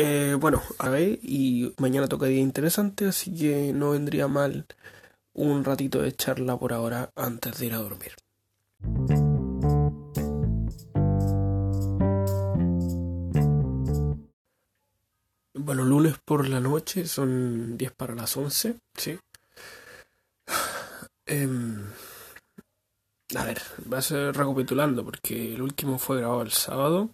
Eh, bueno, a ver, y mañana toca día interesante, así que no vendría mal un ratito de charla por ahora antes de ir a dormir. Bueno, lunes por la noche, son 10 para las 11, ¿sí? Em, a ver, va a ser recapitulando porque el último fue grabado el sábado.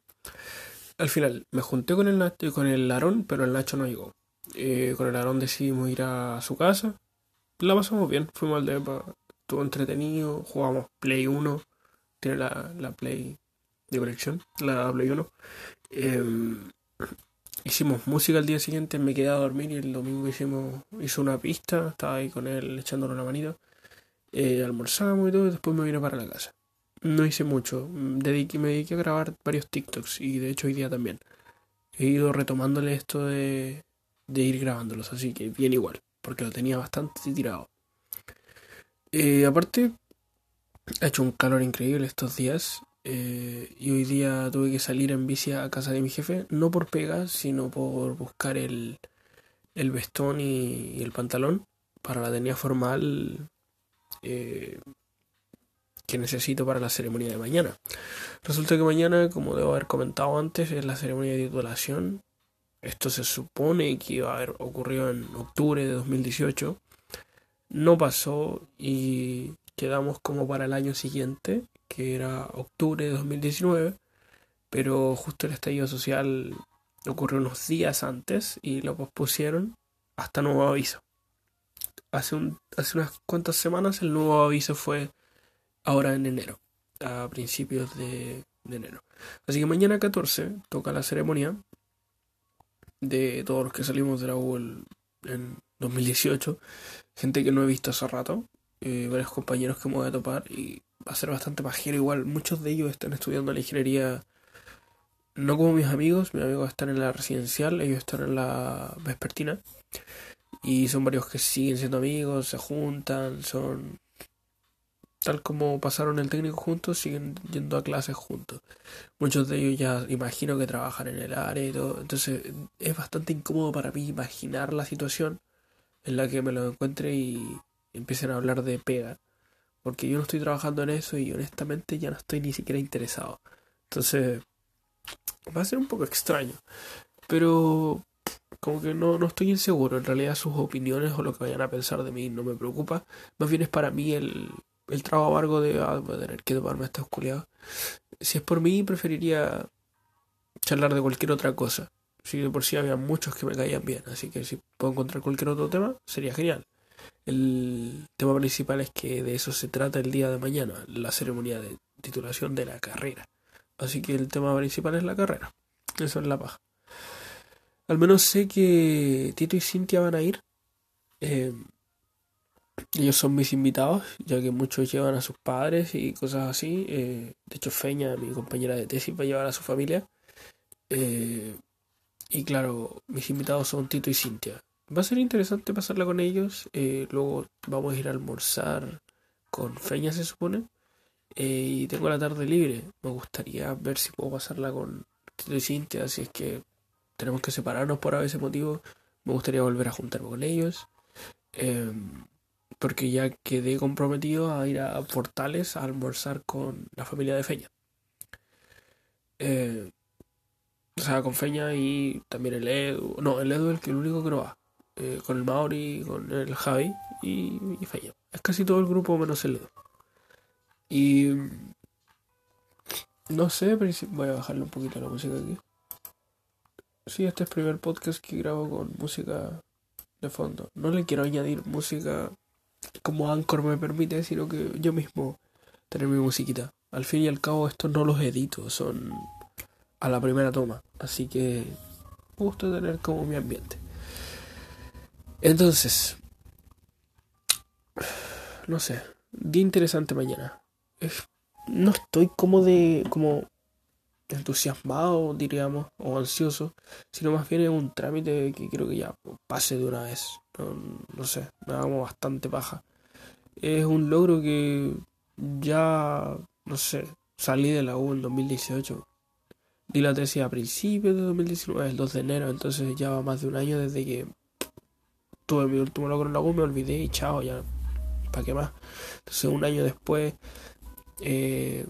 Al final, me junté con el, Nacho, con el Larón, pero el Nacho no llegó. Eh, con el Larón decidimos ir a su casa. La pasamos bien, fuimos al depa, estuvo entretenido, jugamos Play 1, tiene la, la Play de colección, la Play 1. Em, hicimos música el día siguiente, me quedé a dormir y el domingo hicimos hizo una pista, estaba ahí con él echándole una manita. Eh, almorzamos y todo, y después me vine para la casa. No hice mucho, dediqué, me dediqué a grabar varios TikToks y de hecho hoy día también. He ido retomándole esto de, de ir grabándolos, así que bien igual, porque lo tenía bastante tirado. Eh, aparte, ha hecho un calor increíble estos días eh, y hoy día tuve que salir en bici a casa de mi jefe, no por pegas, sino por buscar el, el vestón y, el pantalón para la tenía formal eh, necesito para la ceremonia de mañana. Resulta que mañana, como debo haber comentado antes, es la ceremonia de titulación. Esto se supone que iba a haber ocurrido en octubre de 2018. No pasó y quedamos como para el año siguiente que era octubre de 2019, pero justo el estallido social ocurrió unos días antes y lo pospusieron hasta nuevo aviso. Hace, un, hace unas cuantas semanas el nuevo aviso fue ahora en enero, a principios de, enero. Así que mañana 14 toca la ceremonia de todos los que salimos de la U en 2018, gente que no he visto hace rato, eh, varios compañeros que me voy a topar y va a ser bastante pajero igual. Muchos de ellos están estudiando la ingeniería, no como mis amigos, mis amigos están en la residencial, ellos están en la vespertina. Y son varios que siguen siendo amigos, se juntan, son tal como pasaron el técnico juntos, siguen yendo a clases juntos. Muchos de ellos ya imagino que trabajan en el área y todo. Entonces es bastante incómodo para mí imaginar la situación en la que me lo encuentre y empiecen a hablar de pega porque yo no estoy trabajando en eso y honestamente ya no estoy ni siquiera interesado. Entonces, va a ser un poco extraño. Pero como que no, no estoy inseguro. En realidad sus opiniones o lo que vayan a pensar de mí no me preocupa. Más bien es para mí el, el trabajo amargo de ah, tener que tomarme estos culiados. Si es por mí, preferiría charlar de cualquier otra cosa. Si de por sí había muchos que me caían bien. Así que si puedo encontrar cualquier otro tema, sería genial. El tema principal es que de eso se trata el día de mañana, la ceremonia de titulación de la carrera. Así que el tema principal es la carrera. Eso es la paja. Al menos sé que Tito y Cintia van a ir. Eh, ellos son mis invitados, ya que muchos llevan a sus padres y cosas así. Eh, de hecho, Feña, mi compañera de tesis, va a llevar a su familia. Eh, y claro, mis invitados son Tito y Cintia. Va a ser interesante pasarla con ellos. Eh, luego vamos a ir a almorzar con Feña, se supone. Y tengo la tarde libre. Me gustaría ver si puedo pasarla con Tito y Cintia. Si es que tenemos que separarnos por ese motivo, me gustaría volver a juntarme con ellos. Em, porque ya quedé comprometido a ir a Portales a almorzar con la familia de Feña. Eh, o sea, con Feña y también el Edu. No, el Edu es el, único que no va. Eh, con el Maori, con el Javi y, y Es casi todo el grupo menos el Edo. Y no sé, pero voy a bajarle un poquito la música aquí. Sí, este es el primer podcast que grabo con música de fondo. No le quiero añadir música como Anchor me permite, sino que yo mismo tener mi musiquita. Al fin y al cabo, estos no los edito, son a la primera toma. Así que me gusta tener como mi ambiente. Entonces, no sé, día interesante mañana. no estoy como de, como entusiasmado, diríamos, o ansioso, sino más bien es un trámite que creo que ya pase de una vez. No, sé, me hago bastante paja. Es un logro que ya, no sé, salí de la U en 2018. di la tesis a principios de 2019, el 2 de enero, entonces ya va más de un año desde que tuve mi último logro en la U, me olvidé y chao, ya, ¿para qué más? Entonces un año después, eh,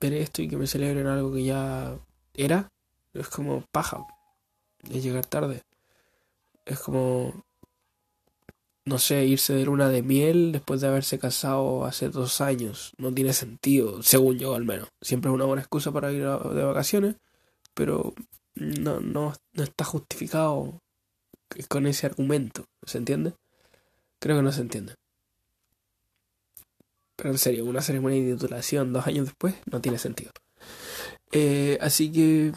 ver esto y que me celebren algo que ya era, es como paja, es llegar tarde. Es como, no sé, irse de luna de miel después de haberse casado hace dos años. No tiene sentido, según yo al menos. Siempre es una buena excusa para ir de vacaciones, pero no, no, no está justificado con ese argumento. ¿Se entiende? Creo que no se entiende. Pero en serio, una ceremonia de titulación dos años después no tiene sentido. Eh, así que,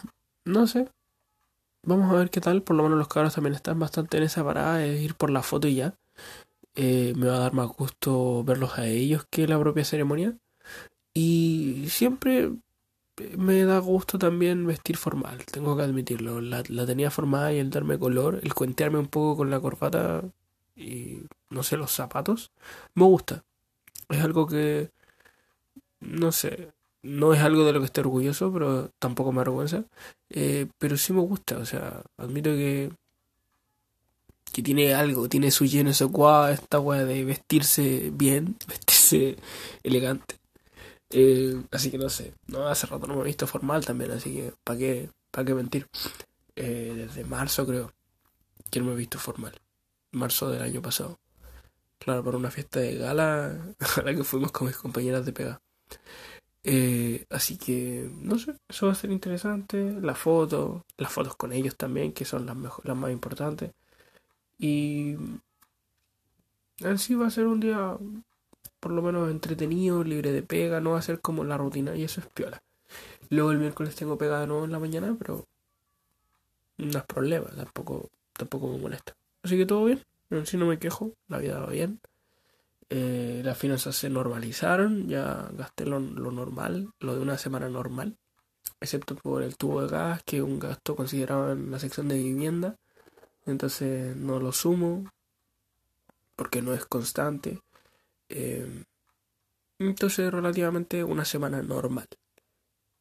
no sé. Vamos a ver qué tal. Por lo menos los cabros también están bastante en esa parada de ir por la foto y ya. Eh, me va a dar más gusto verlos a ellos que la propia ceremonia. Y siempre me da gusto también vestir formal, tengo que admitirlo. La, la, tenía formada y el darme color, el cuentearme un poco con la corbata y no sé, los zapatos, me gusta. Es algo que, no sé, no es algo de lo que esté orgulloso, pero tampoco me avergüenza. Eh, pero sí me gusta, o sea, admito que que tiene algo, tiene su lleno, su cuá, esta weá de vestirse bien, vestirse elegante. Eh, así que no sé, no hace rato no me he visto formal también, así que ¿para qué, para qué mentir? Eh, desde marzo creo que no me he visto formal. Marzo del año pasado. Claro, por una fiesta de gala a la que fuimos con mis compañeras de pega. Eh, así que, no sé, eso va a ser interesante. La foto, las fotos con ellos también, que son las, mejor, las más importantes. Y en sí va a ser un día por lo menos entretenido, libre de pega, no va a ser como la rutina y eso es piola. Luego el miércoles tengo pega de nuevo en la mañana, pero no es problema, tampoco, tampoco me molesta. Así que todo bien, sí no me quejo, la vida va bien. Eh, las finanzas se normalizaron, ya gasté lo, lo, normal, lo de una semana normal, excepto por el tubo de gas, que es un gasto considerado en la sección de vivienda, entonces no lo sumo, porque no es constante. Eh, entonces, relativamente una semana normal.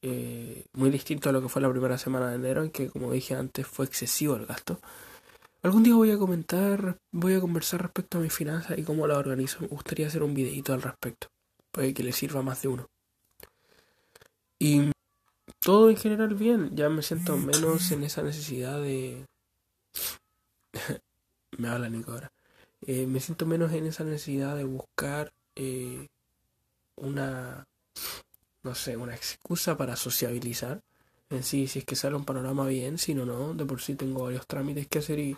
Eh, muy distinto a lo que fue la primera semana de enero, en que, como dije antes, fue excesivo el gasto. Algún día voy a comentar, voy a conversar respecto a mis finanzas y cómo las organizo. Me gustaría hacer un videito al respecto, para que le sirva más de uno. Y todo en general bien, ya me siento menos en esa necesidad de... me habla Nico ahora. Eh, me siento menos en esa necesidad de buscar eh, una, no sé, una excusa para sociabilizar. En sí, si es que sale un panorama bien, si no, no, de por sí tengo varios trámites que hacer y,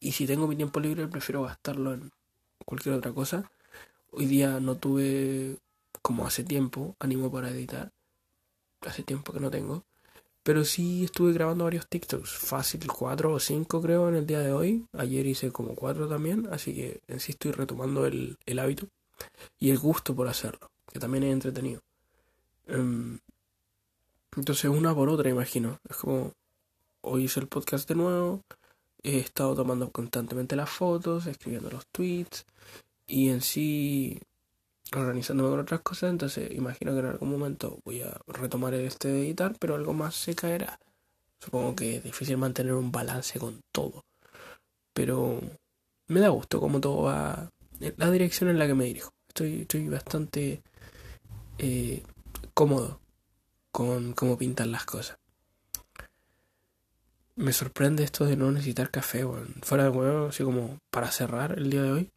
y si tengo mi tiempo libre prefiero gastarlo en cualquier otra cosa. Hoy día no tuve, como hace tiempo, ánimo para editar. Hace tiempo que no tengo. Pero sí estuve grabando varios TikToks, fácil, cuatro o cinco creo en el día de hoy. Ayer hice como cuatro también, así que en sí estoy retomando el, el hábito y el gusto por hacerlo, que también es entretenido. Um, entonces una por otra, imagino. Es como, hoy hice el podcast de nuevo, he estado tomando constantemente las fotos, escribiendo los tweets y en sí organizándome con otras cosas, entonces imagino que en algún momento voy a retomar este de editar, pero algo más se caerá. Supongo que es difícil mantener un balance con todo. Pero me da gusto como todo va, la dirección en la que me dirijo. Estoy, estoy bastante eh, cómodo con cómo pintan las cosas. Me sorprende esto de no necesitar café, fuera de huevo, así como para cerrar el día de hoy.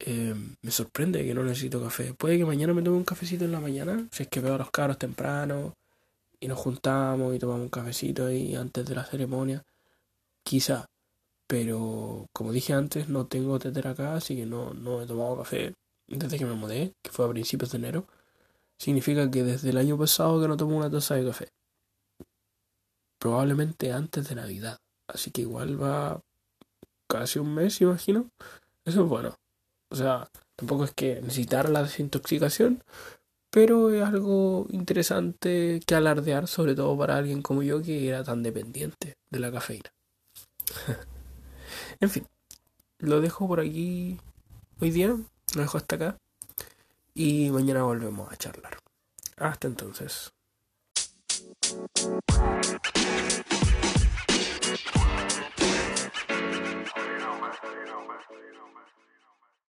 Eh, me sorprende que no necesito café. Puede que mañana me tome un cafecito en la mañana, si es que veo a los caros temprano y nos juntamos y tomamos un cafecito ahí antes de la ceremonia. Quizá. Pero como dije antes, no tengo tetera acá, así que no, no he tomado café desde que me mudé, que fue a principios de enero. Significa que desde el año pasado que no tomo una taza de café. Probablemente antes de Navidad. Así que igual va casi un mes, imagino. Eso es bueno. O sea, tampoco es que necesitar la desintoxicación, pero es algo interesante que alardear, sobre todo para alguien como yo que era tan dependiente de la cafeína. en fin, lo dejo por aquí hoy día, lo dejo hasta acá y mañana volvemos a charlar. Hasta entonces.